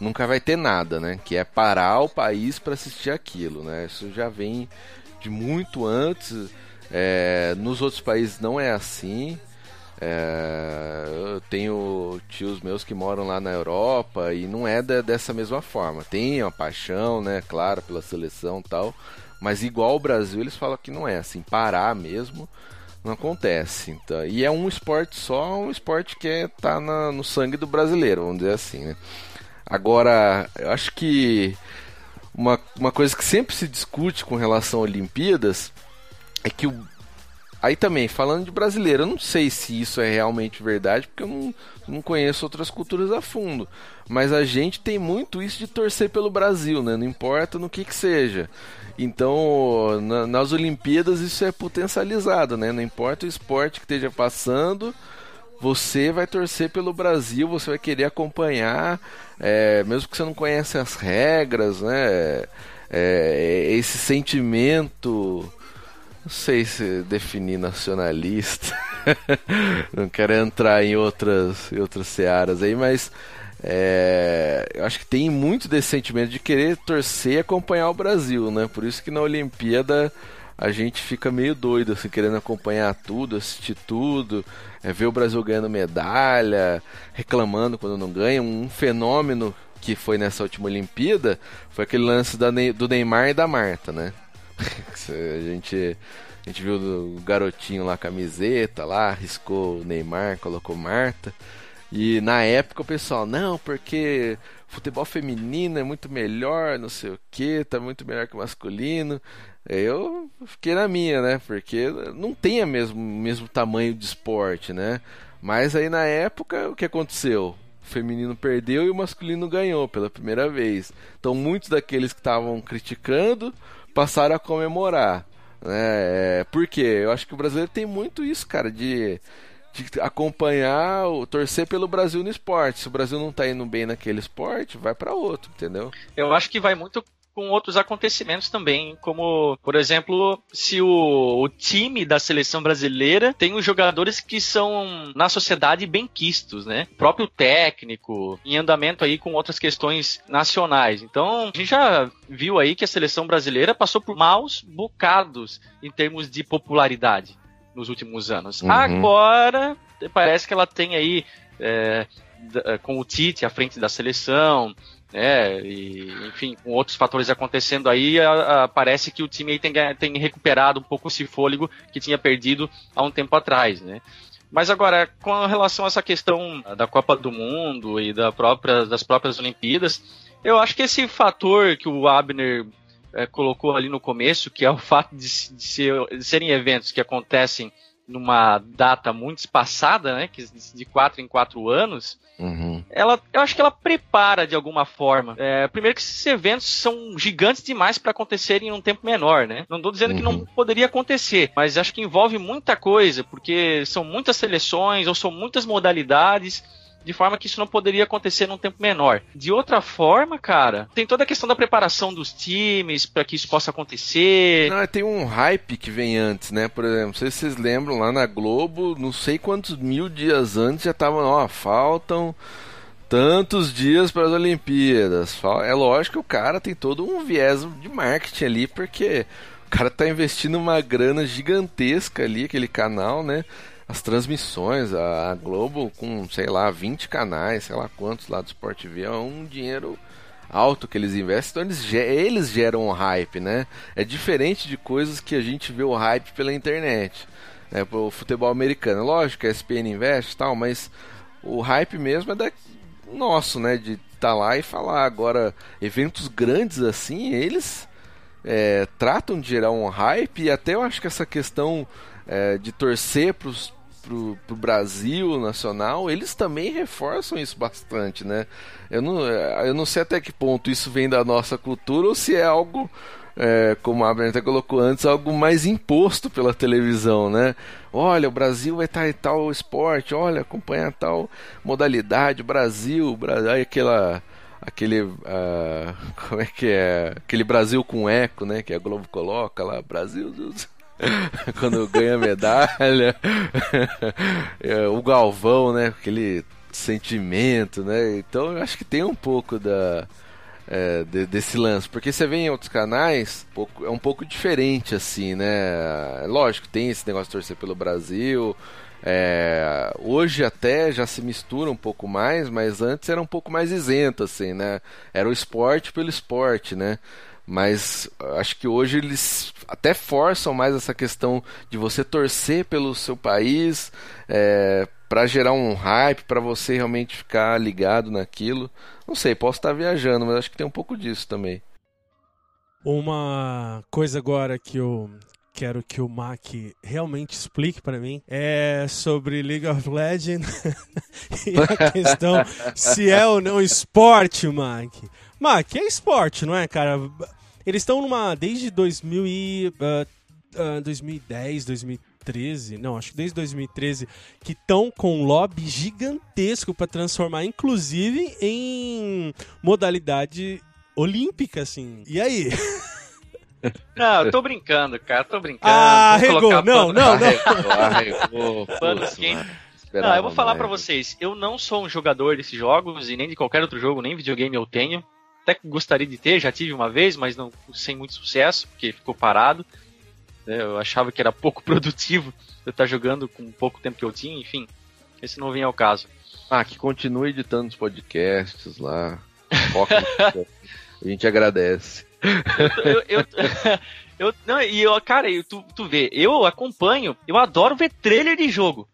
nunca vai ter nada, né? Que é parar o país para assistir aquilo, né? Isso já vem de muito antes. É, nos outros países não é assim. É, eu tenho tios meus que moram lá na Europa e não é de, dessa mesma forma. Tem uma paixão, né, claro, pela seleção e tal, mas igual o Brasil, eles falam que não é assim, parar mesmo não acontece. Então, e é um esporte só, um esporte que é, tá no sangue do brasileiro, vamos dizer assim, né? Agora, eu acho que uma, uma coisa que sempre se discute com relação a Olimpíadas é que o Aí também, falando de brasileiro, eu não sei se isso é realmente verdade, porque eu não, não conheço outras culturas a fundo. Mas a gente tem muito isso de torcer pelo Brasil, né? Não importa no que que seja. Então, na, nas Olimpíadas isso é potencializado, né? Não importa o esporte que esteja passando, você vai torcer pelo Brasil, você vai querer acompanhar, é, mesmo que você não conhece as regras, né? É, é esse sentimento não sei se definir nacionalista. não quero entrar em outras, em outras searas aí, mas é, eu acho que tem muito desse sentimento de querer torcer e acompanhar o Brasil, né? Por isso que na Olimpíada a gente fica meio doido, assim, querendo acompanhar tudo, assistir tudo, é, ver o Brasil ganhando medalha, reclamando quando não ganha. Um fenômeno que foi nessa última Olimpíada foi aquele lance da, do Neymar e da Marta, né? a gente a gente viu o garotinho lá, camiseta lá, riscou o Neymar, colocou Marta. E na época o pessoal, não, porque futebol feminino é muito melhor, não sei o que, tá muito melhor que o masculino. Eu fiquei na minha, né? Porque não tem o mesmo, mesmo tamanho de esporte, né? Mas aí na época, o que aconteceu? O feminino perdeu e o masculino ganhou pela primeira vez. Então muitos daqueles que estavam criticando passaram a comemorar. Né? É, por quê? Eu acho que o brasileiro tem muito isso, cara, de, de acompanhar, torcer pelo Brasil no esporte. Se o Brasil não tá indo bem naquele esporte, vai para outro, entendeu? Eu acho que vai muito com outros acontecimentos também, como, por exemplo, se o, o, time da seleção brasileira tem os jogadores que são na sociedade bem quistos, né? O próprio técnico, em andamento aí com outras questões nacionais. Então, a gente já viu aí que a seleção brasileira passou por maus bocados em termos de popularidade nos últimos anos. Uhum. Agora, parece que ela tem aí, é, com o Tite à frente da seleção, né? E, enfim, com outros fatores acontecendo aí, a, a, parece que o time tem, tem recuperado um pouco esse fôlego que tinha perdido há um tempo atrás, né? Mas agora, com relação a essa questão da Copa do Mundo e da própria, das próprias Olimpíadas, eu acho que esse fator que o Abner é, colocou ali no começo, que é o fato de, de, ser, de serem eventos que acontecem numa data muito espaçada, né, que de quatro em quatro anos, uhum. ela, eu acho que ela prepara de alguma forma. É, primeiro que esses eventos são gigantes demais para acontecerem em um tempo menor, né? Não estou dizendo uhum. que não uhum. poderia acontecer, mas acho que envolve muita coisa, porque são muitas seleções ou são muitas modalidades de forma que isso não poderia acontecer num tempo menor. De outra forma, cara, tem toda a questão da preparação dos times para que isso possa acontecer. Não, tem um hype que vem antes, né? Por exemplo, não sei se vocês lembram lá na Globo, não sei quantos mil dias antes já estavam, ó, faltam tantos dias para as Olimpíadas. É lógico que o cara tem todo um viés de marketing ali, porque cara tá investindo uma grana gigantesca ali, aquele canal, né? As transmissões, a, Globo com, sei lá, 20 canais, sei lá quantos lá do Sport TV, é um dinheiro alto que eles investem, então eles, eles geram um hype, né? É diferente de coisas que a gente vê o hype pela internet. Né? O futebol americano, lógico, a ESPN investe e tal, mas o hype mesmo é da nosso, né? De estar tá lá e falar. Agora, eventos grandes assim, eles é, tratam de gerar um hype e até eu acho que essa questão é, de torcer pros, pro, pro Brasil nacional, eles também reforçam isso bastante, né? Eu não, é, eu não sei até que ponto isso vem da nossa cultura ou se é algo, é, como a Brenda colocou antes, algo mais imposto pela televisão, né? Olha, o Brasil vai estar em tal esporte, olha, acompanha tal modalidade, Brasil, Brasil, aquela aquele uh, como é que é aquele Brasil com eco né que a Globo coloca lá Brasil quando ganha medalha. É, o Galvão, né? Aquele sentimento, né? Então eu acho que tem um pouco da. É, de, desse lance, porque você vê em outros canais, é um pouco diferente assim, né? Lógico, tem esse negócio de torcer pelo Brasil, é, hoje até já se mistura um pouco mais, mas antes era um pouco mais isento, assim, né? Era o esporte pelo esporte, né? Mas acho que hoje eles até forçam mais essa questão de você torcer pelo seu país é, para gerar um hype, para você realmente ficar ligado naquilo. Não sei, posso estar viajando, mas acho que tem um pouco disso também. Uma coisa agora que eu quero que o Mac realmente explique para mim é sobre League of Legends e a questão se é ou não esporte, Mac. Mac, é esporte, não é, cara? Eles estão numa. Desde 2000 e, uh, uh, 2010, 2013. Não, acho que desde 2013. Que estão com um lobby gigantesco para transformar, inclusive, em modalidade olímpica, assim. E aí? Não, eu tô brincando, cara, tô brincando. Ah, arregou, não, não, não. Arregou, Pano Não, eu vou falar para vocês, eu não sou um jogador desses jogos e nem de qualquer outro jogo, nem videogame eu tenho até gostaria de ter, já tive uma vez, mas não sem muito sucesso, porque ficou parado. É, eu achava que era pouco produtivo eu estar jogando com pouco tempo que eu tinha, enfim. Esse não vem ao caso. Ah, que continue editando os podcasts lá. a gente agradece. Eu, eu, eu, eu, não, e eu, cara, eu, tu, tu vê, eu acompanho, eu adoro ver trailer de jogo.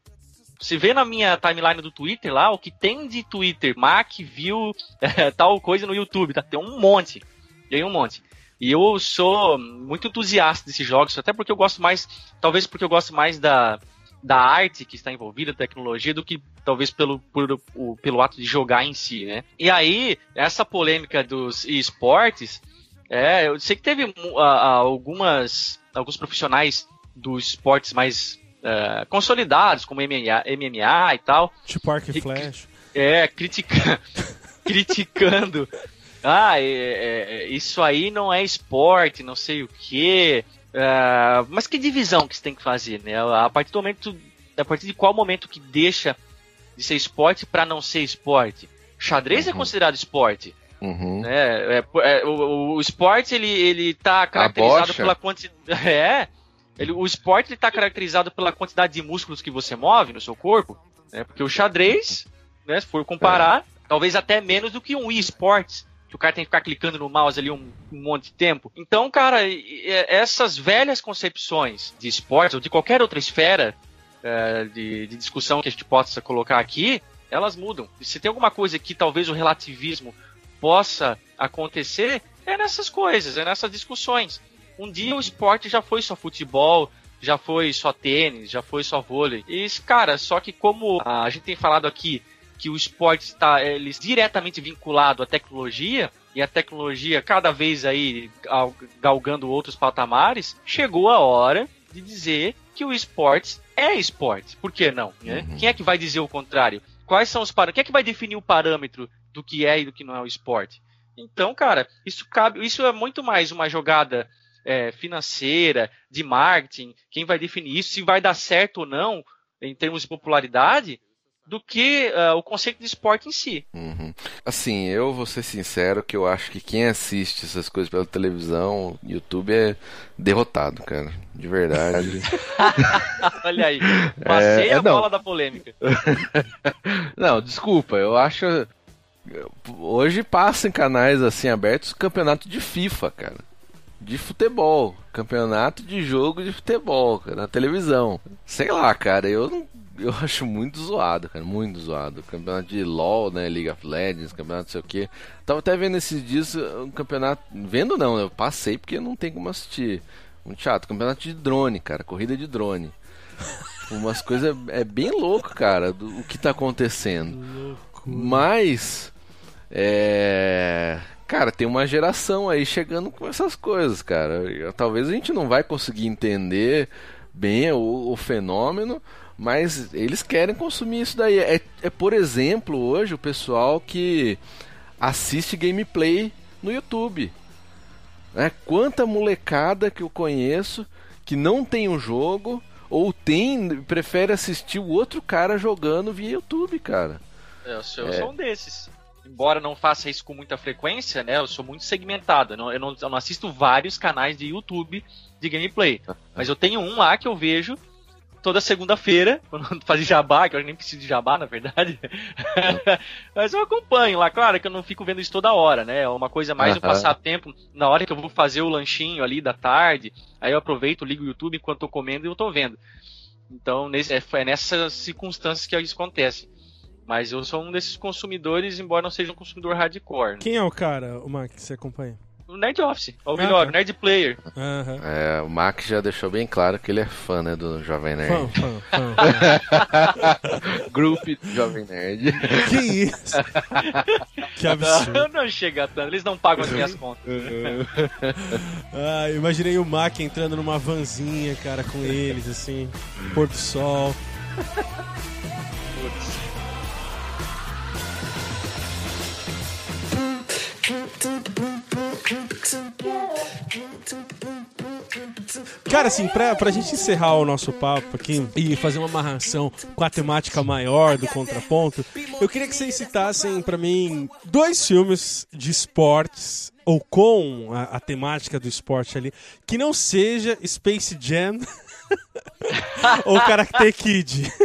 Você vê na minha timeline do Twitter lá, o que tem de Twitter, Mac, viu é, tal coisa no YouTube, tá? Tem um monte. Tem um monte. E eu sou muito entusiasta desses jogos, até porque eu gosto mais, talvez porque eu gosto mais da, da arte que está envolvida, tecnologia, do que talvez pelo, por, o, pelo ato de jogar em si, né? E aí, essa polêmica dos esportes, é, eu sei que teve algumas, alguns profissionais dos esportes mais uh, consolidados, como MMA, MMA e tal. Tipo Arc e Flash. É, critica, criticando. Ah, é, é, é, isso aí não é esporte, não sei o quê. Uh, mas que divisão que você tem que fazer, né? A partir do momento. A partir de qual momento que deixa de ser esporte para não ser esporte? Xadrez é uhum. é considerado esporte. Uhum. É, é, é o, o, esporte ele, ele tá caracterizado pela quantidade. É, ele, o esporte está caracterizado pela quantidade de músculos que você move no seu corpo, né? Porque o xadrez, né, se for comparar, é. talvez até menos do que um e-sports, que o cara tem que ficar clicando no mouse ali um, um monte de tempo. Então, cara, essas velhas concepções de esportes ou de qualquer outra esfera é, de, de discussão que a gente possa colocar aqui, elas mudam. E se tem alguma coisa que talvez o relativismo possa acontecer, é nessas coisas, é nessas discussões. Um dia o esporte já foi só futebol, já foi só tênis, já foi só vôlei. E, cara, só que como a gente tem falado aqui que o esporte está ele, diretamente vinculado à tecnologia, e a tecnologia cada vez aí galgando outros patamares, chegou a hora de dizer que o esporte é esporte. Por que não? Né? Uhum. Quem é que vai dizer o contrário? Quais são os parâmetros? Quem é que vai definir o parâmetro do que é e do que não é o esporte? Então, cara, isso cabe, isso é muito mais uma jogada é, financeira, de marketing, quem vai definir isso, se vai dar certo ou não em termos de popularidade, do que uh, o conceito de esporte em si. Uhum. Assim, eu vou ser sincero que eu acho que quem assiste essas coisas pela televisão, YouTube é derrotado, cara. De verdade. Olha aí, passei é, a não. bola da polêmica. não, desculpa, eu acho. Hoje passa em canais assim abertos campeonato de FIFA, cara. De futebol. Campeonato de jogo de futebol, cara, na televisão. Sei lá, cara, eu não eu acho muito zoado, cara, muito zoado. Campeonato de LoL, né, League of Legends, campeonato não sei o que. Tava até vendo esses dias um campeonato, vendo não, eu passei porque não tem como assistir. Muito chato, campeonato de drone, cara, corrida de drone. Umas coisas é bem louco, cara, do, o que tá acontecendo. Mas é, cara, tem uma geração aí chegando com essas coisas, cara. Talvez a gente não vai conseguir entender bem o, o fenômeno, mas eles querem consumir isso daí. É, é, por exemplo, hoje o pessoal que assiste gameplay no YouTube. É, quanta molecada que eu conheço que não tem um jogo ou tem prefere assistir o outro cara jogando via YouTube, cara. É, eu sou, eu é. um desses. Embora não faça isso com muita frequência, né? Eu sou muito segmentado. Eu não, eu não, eu não assisto vários canais de YouTube de gameplay. Mas eu tenho um lá que eu vejo toda segunda-feira, quando fazia jabá, que eu nem preciso de jabá, na verdade. Mas eu acompanho lá, claro que eu não fico vendo isso toda hora, né? É uma coisa mais uhum. um passatempo. Na hora que eu vou fazer o lanchinho ali da tarde, aí eu aproveito, ligo o YouTube enquanto tô comendo e eu tô vendo. Então, nesse, é, é nessas circunstâncias que isso acontece. Mas eu sou um desses consumidores, embora não seja um consumidor hardcore. Né? Quem é o cara, o Mark, que você acompanha? o Nerd Office, ou melhor, ah, o Nerd Player. Uhum. É, o Mac já deixou bem claro que ele é fã, né, do Jovem Nerd. Fã, fã, fã. Grupo Jovem Nerd. Que isso? que absurdo. Não, não chega tanto, eles não pagam as minhas contas. ah, imaginei o Mac entrando numa vanzinha, cara, com eles, assim, pôr do sol. Cara, assim, pra, pra gente encerrar o nosso papo aqui e fazer uma amarração com a temática maior do contraponto, eu queria que vocês citassem para mim dois filmes de esportes ou com a, a, temática do esporte ali, que não seja Space Jam ou Karate Kid.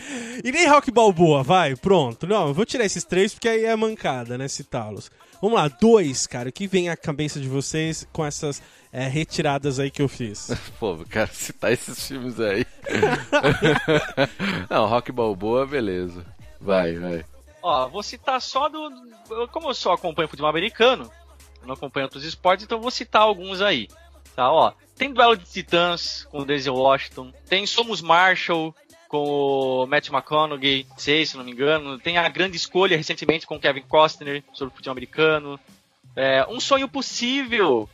E nem Rock Balboa, vai, pronto. Não, eu vou tirar esses três porque aí é mancada, né, citá-los. Vamos lá, dois, cara, o que vem à cabeça de vocês com essas é, retiradas aí que eu fiz? Pô, quero citar esses filmes aí. Não, Rock Balboa, beleza. Vai, vai. Ó, vou citar só do. Como eu só acompanho futebol americano, não acompanho outros esportes, então vou citar alguns aí. Tá, ó. Tem Duelo de Titãs com o Denzel Washington. Tem Somos Marshall com o Matt McConaughey, sei, se não me engano. Tem a grande escolha recentemente com o Kevin Costner sobre o futebol americano. É, um sonho possível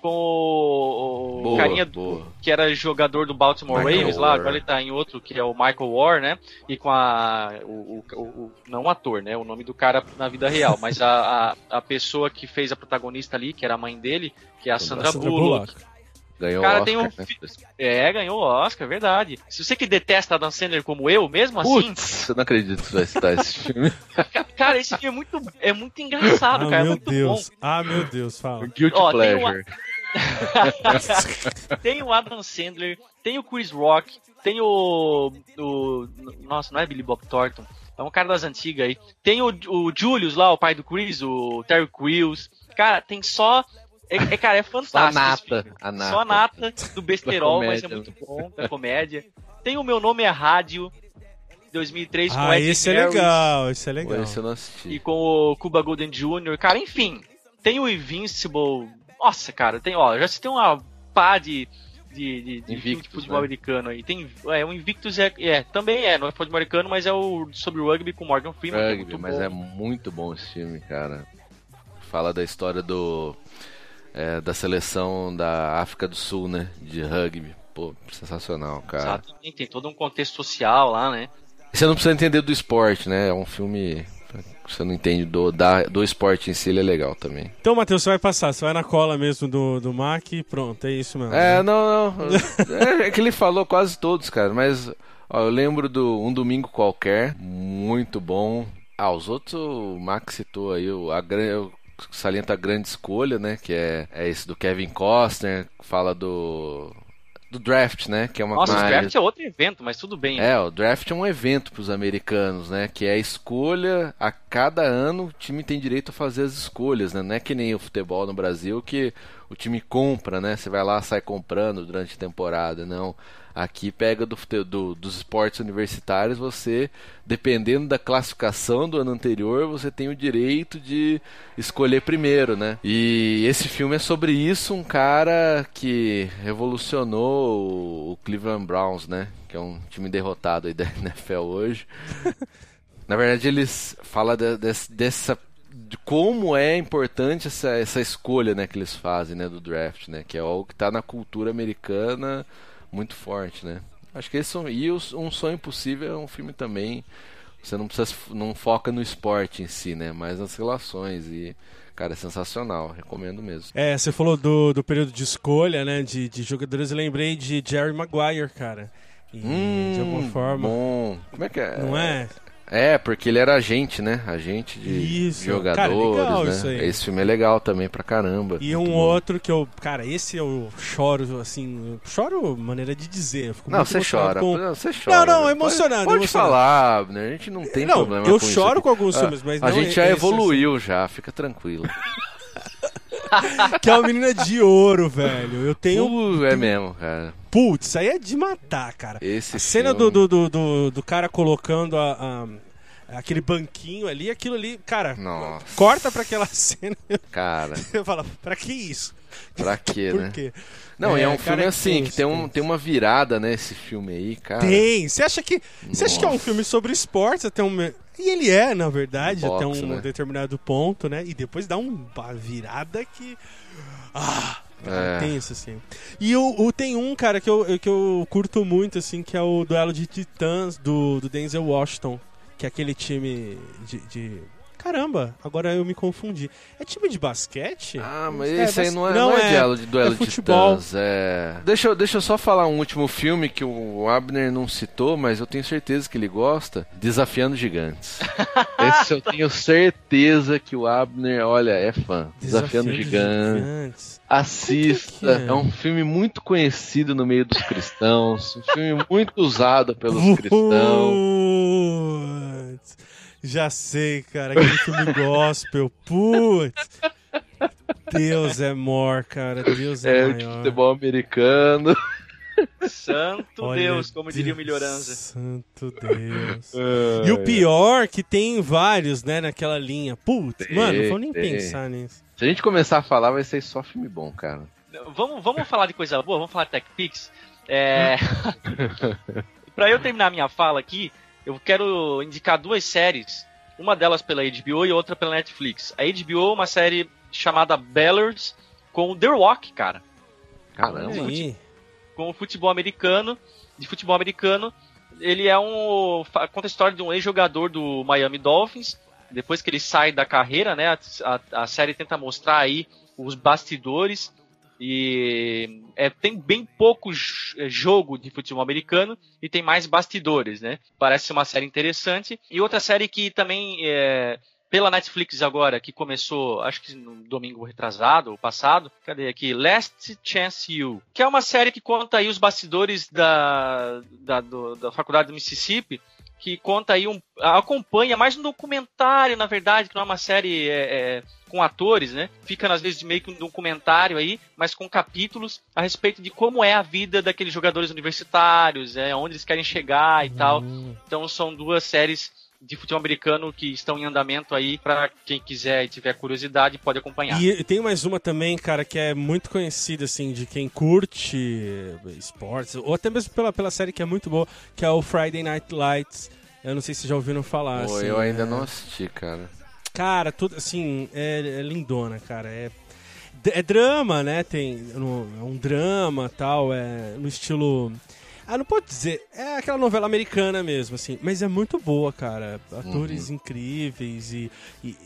com o, boa, carinha boa. que era jogador do Baltimore Michael Ravens lá, agora ele tá em outro que é o Michael War, né? E com a o, o, o não o ator, né? O nome do cara na vida real, mas a, a, a, pessoa que fez a protagonista ali, que era a mãe dele, que é a Sandra, Sandra Bullock. Bullock. Ganhou cara, Oscar. Tem um... É, ganhou o Oscar, verdade. Se você que detesta a Dan Sandler como eu, mesmo assim. Putz, eu não acredito que você vai citar esse filme. cara, esse filme é muito, é muito engraçado, ah, cara. É meu é Deus. Bom. Ah, meu Deus, fala. Guilty Ó, Pleasure. Tem o... tem o Adam Sandler, tem o Chris Rock, tem o. o nossa, não é Billy Bob Thornton. É um cara das antigas aí. Tem o, o Julius lá, o pai do Chris, o Terry Crews. Cara, tem só é, é, cara, é fantástico. Só a nata, a nata. Só a nata do besterol, mas é muito bom, da comédia. Tem o Meu Nome é Rádio, 2003 ah, com Ed esse Harris, é legal, esse é legal. esse eu não assisti. E com o Cuba Golden Jr. Cara, enfim, tem o Invincible. Nossa, cara, tem, ó, já se tem uma pá de de, de, de Invictus, de futebol né? americano aí. Tem, é, o Invictus é, é, também é, não é futebol americano, mas é o sobre o rugby com Morgan Freeman. É rugby, é mas bom. é muito bom esse filme, cara. Fala da história do é, da seleção da África do Sul, né? De rugby. Pô, sensacional, cara. Exatamente, tem todo um contexto social lá, né? Você não precisa entender do esporte, né? É um filme você não entende do, da, do esporte em si, ele é legal também. Então, Matheus, você vai passar, você vai na cola mesmo do, do Mac e pronto, é isso mesmo. É, né? não, não. é, é, que ele falou quase todos, cara, mas Ó, eu lembro do Um Domingo Qualquer, muito bom. Ah, os outros o Max citou aí, o, a, eu salienta a grande escolha, né? Que é, é esse do Kevin Costner, fala do do draft, né? Que é uma Nossa, mais... o draft é outro evento, mas tudo bem. É, o draft é um evento para os americanos, né? Que é a escolha a cada ano o time tem direito a fazer as escolhas, né? Não é que nem o futebol no Brasil que o time compra, né? Você vai lá sai comprando durante a temporada, não. Aqui pega do, do, dos esportes universitários, você, dependendo da classificação do ano anterior, você tem o direito de escolher primeiro, né? E esse filme é sobre isso, um cara que revolucionou o Cleveland Browns, né? Que é um time derrotado aí da NFL hoje. Na verdade, eles falam de, de, dessa de como é importante essa, essa escolha né, que eles fazem né, do draft, né? Que é algo que está na cultura americana muito forte, né? Acho que esse e um sonho impossível é um filme também. Você não precisa não foca no esporte em si, né? Mas nas relações e cara é sensacional, recomendo mesmo. É, você falou do, do período de escolha, né? De, de jogadores, eu lembrei de Jerry Maguire, cara. E, hum, de alguma forma. Bom. Como é que é? Não é? É, porque ele era agente, né? Agente de isso. jogadores, cara, legal né? Isso aí. Esse filme é legal também pra caramba. E um bom. outro que eu, cara, esse eu choro assim, choro maneira de dizer. não, você chora, com... não, você chora. Não, não, emocionado. Pode, pode falar, né? A gente não tem não, problema eu com choro com alguns filmes, mas a não gente já evoluiu assim. já, fica tranquilo. que é uma menina de ouro, velho. Eu tenho. Uh, é mesmo, cara. Putz, isso aí é de matar, cara. Esse a cena filme... do, do, do, do, cara colocando a, a aquele banquinho ali, aquilo ali, cara, Nossa. corta pra aquela cena. Cara. Eu falo, pra que isso? Pra quê, Por né? Quê? Não, é, é um cara, filme assim, que tem, um, tem uma virada, né, esse filme aí, cara. Tem. Você acha que. Você acha que é um filme sobre esportes até um. E ele é, na verdade, Box, até um né? determinado ponto, né? E depois dá uma virada que. Ah! É. Tenso, assim. E o, tem um, cara, que eu, que eu curto muito, assim, que é o duelo de titãs do, do Denzel Washington que aquele time de, de... Caramba, agora eu me confundi. É time de basquete? Ah, mas é, esse aí não é, não, não é, é duelo de duelo é de titãs. É... Deixa, eu, deixa eu só falar um último filme que o Abner não citou, mas eu tenho certeza que ele gosta. Desafiando Gigantes. esse eu tenho certeza que o Abner, olha, é fã. Desafiando, Desafiando Gigantes. Gigantes. Assista. É? é? um filme muito conhecido no meio dos cristãos. Um filme muito usado pelos cristãos. Já sei, cara, aquele filme gospel. Putz. Deus é mor, cara. Deus é, é maior. de futebol americano. Santo Olha Deus, como Deus, diria o Melhorança. Santo Deus. e o pior que tem vários, né, naquela linha. Putz, tem, mano, não vou nem tem. pensar nisso. Se a gente começar a falar, vai ser só filme bom, cara. Vamos, vamos falar de coisa boa, vamos falar de TechPix. É... pra eu terminar minha fala aqui, eu quero indicar duas séries, uma delas pela HBO e outra pela Netflix. A HBO é uma série chamada Bellers com o The Rock, cara. Caramba. Com o futebol americano, de futebol americano. Ele é um conta a história de um ex-jogador do Miami Dolphins. Depois que ele sai da carreira, né, a, a, a série tenta mostrar aí os bastidores e é, tem bem pouco é, jogo de futebol americano e tem mais bastidores, né? Parece uma série interessante. E outra série que também é, pela Netflix agora, que começou, acho que no domingo retrasado ou passado, cadê aqui? Last Chance You, que é uma série que conta aí os bastidores da, da, do, da faculdade do Mississippi, que conta aí um. acompanha mais um documentário, na verdade, que não é uma série é, é, com atores, né? Fica às vezes meio que um documentário aí, mas com capítulos a respeito de como é a vida daqueles jogadores universitários, é, onde eles querem chegar e tal. Então são duas séries de futebol americano que estão em andamento aí para quem quiser e tiver curiosidade pode acompanhar. E tem mais uma também, cara, que é muito conhecida assim de quem curte esportes ou até mesmo pela, pela série que é muito boa, que é o Friday Night Lights. Eu não sei se já ouviram falar. Pô, assim, eu ainda é... não assisti, cara. Cara, tudo assim, é, é lindona, cara. É, é drama, né? Tem é um drama tal, é no estilo ah, não pode dizer. É aquela novela americana mesmo, assim. Mas é muito boa, cara. Atores uhum. incríveis e, e,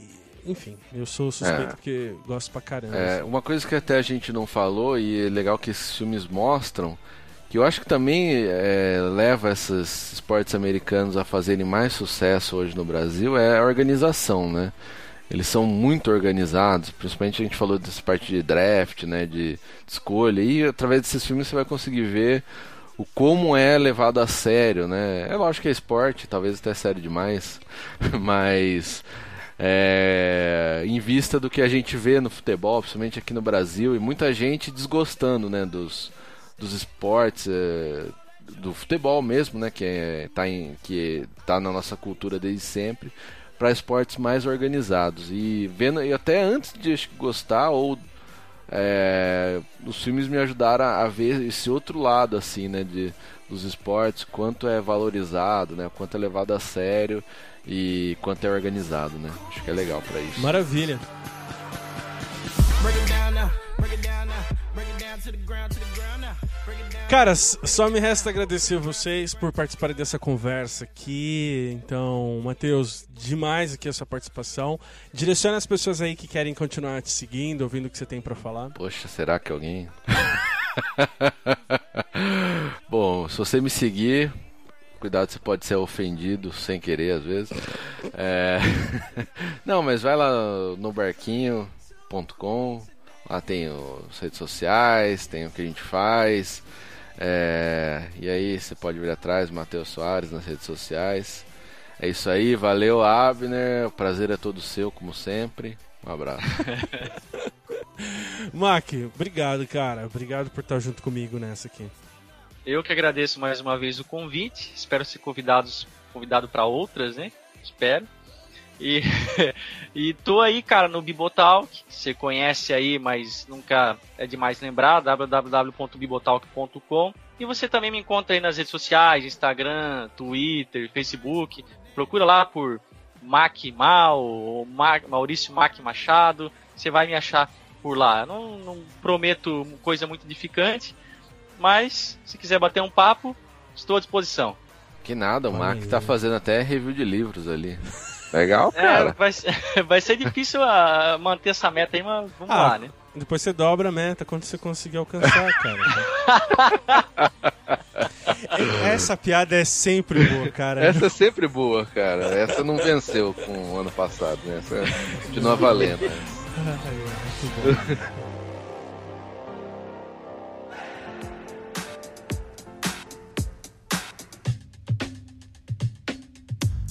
Enfim, eu sou suspeito é. porque gosto pra caramba. É, assim. uma coisa que até a gente não falou, e é legal que esses filmes mostram, que eu acho que também é, leva esses esportes americanos a fazerem mais sucesso hoje no Brasil é a organização, né? Eles são muito organizados, principalmente a gente falou dessa parte de draft, né, de, de escolha, e através desses filmes você vai conseguir ver o como é levado a sério, né? É lógico que é esporte, talvez até sério demais, mas é, em vista do que a gente vê no futebol, principalmente aqui no Brasil, e muita gente desgostando, né, dos, dos esportes, é, do futebol mesmo, né, que é, tá que tá na nossa cultura desde sempre, para esportes mais organizados e vendo e até antes de gostar ou é, os filmes me ajudaram a, ver esse outro lado assim, né, de dos esportes, quanto é valorizado, né, quanto é levado a sério e quanto é organizado, né? Acho que é legal para isso. Maravilha. Caras, só me resta agradecer vocês por participarem dessa conversa aqui. Então, Matheus, demais aqui a sua participação. Direciona as pessoas aí que querem continuar te seguindo, ouvindo o que você tem para falar. Poxa, será que alguém? Bom, se você me seguir, cuidado, você pode ser ofendido sem querer às vezes. É... Não, mas vai lá no barquinho.com, lá tem as redes sociais, tem o que a gente faz. É, e aí você pode vir atrás, Matheus Soares nas redes sociais. É isso aí, valeu Abner, o prazer é todo seu, como sempre. Um abraço. Mac, obrigado, cara. Obrigado por estar junto comigo nessa aqui. Eu que agradeço mais uma vez o convite. Espero ser convidados, convidado para outras, né? Espero. E, e tô aí, cara, no Bibotalk. Você conhece aí, mas nunca é demais lembrar. www.bibotalk.com. E você também me encontra aí nas redes sociais, Instagram, Twitter, Facebook. Procura lá por Mac Mal ou Maurício Mac Machado. Você vai me achar por lá. Não, não prometo coisa muito edificante, mas se quiser bater um papo, estou à disposição. Que nada, o Mac tá fazendo até review de livros ali. Legal, é, cara. É, vai, vai ser difícil a, ah, manter essa meta aí, mas vamos ah, lá, né? Depois você dobra a meta quando você conseguir alcançar, cara. Essa piada é sempre boa, cara. Essa é sempre boa, cara. Essa não venceu com o ano passado, né? Essa continua valendo. Né? Ai, muito bom.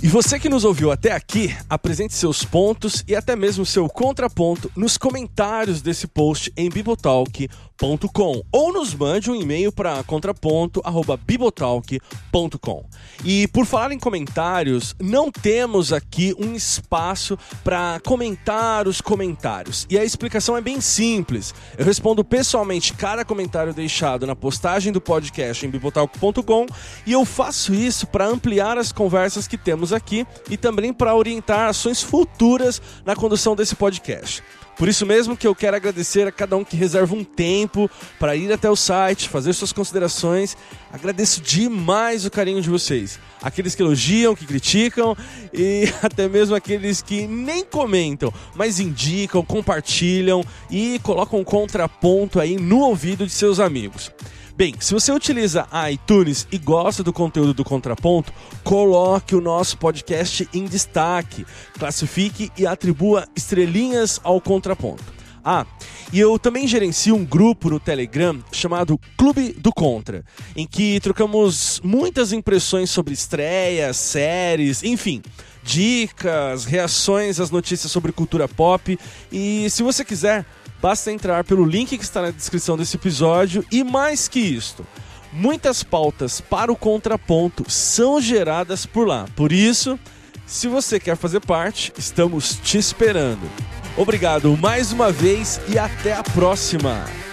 E você que nos ouviu até aqui, apresente seus pontos e até mesmo seu contraponto nos comentários desse post em bibotalk.com ou nos mande um e-mail para contraponto@bibotalk.com. E por falar em comentários, não temos aqui um espaço para comentar os comentários. E a explicação é bem simples. Eu respondo pessoalmente cada comentário deixado na postagem do podcast em bibotalk.com e eu faço isso para ampliar as conversas que temos aqui e também para orientar ações futuras na condução desse podcast. Por isso mesmo que eu quero agradecer a cada um que reserva um tempo para ir até o site, fazer suas considerações. Agradeço demais o carinho de vocês. Aqueles que elogiam, que criticam e até mesmo aqueles que nem comentam, mas indicam, compartilham e colocam um contraponto aí no ouvido de seus amigos. Bem, se você utiliza iTunes e gosta do conteúdo do Contraponto, coloque o nosso podcast em destaque, classifique e atribua estrelinhas ao Contraponto. Ah, e eu também gerencio um grupo no Telegram chamado Clube do Contra, em que trocamos muitas impressões sobre estreias, séries, enfim, dicas, reações às notícias sobre cultura pop. E se você quiser, Basta entrar pelo link que está na descrição desse episódio e mais que isto, muitas pautas para o contraponto são geradas por lá. Por isso, se você quer fazer parte, estamos te esperando. Obrigado mais uma vez e até a próxima!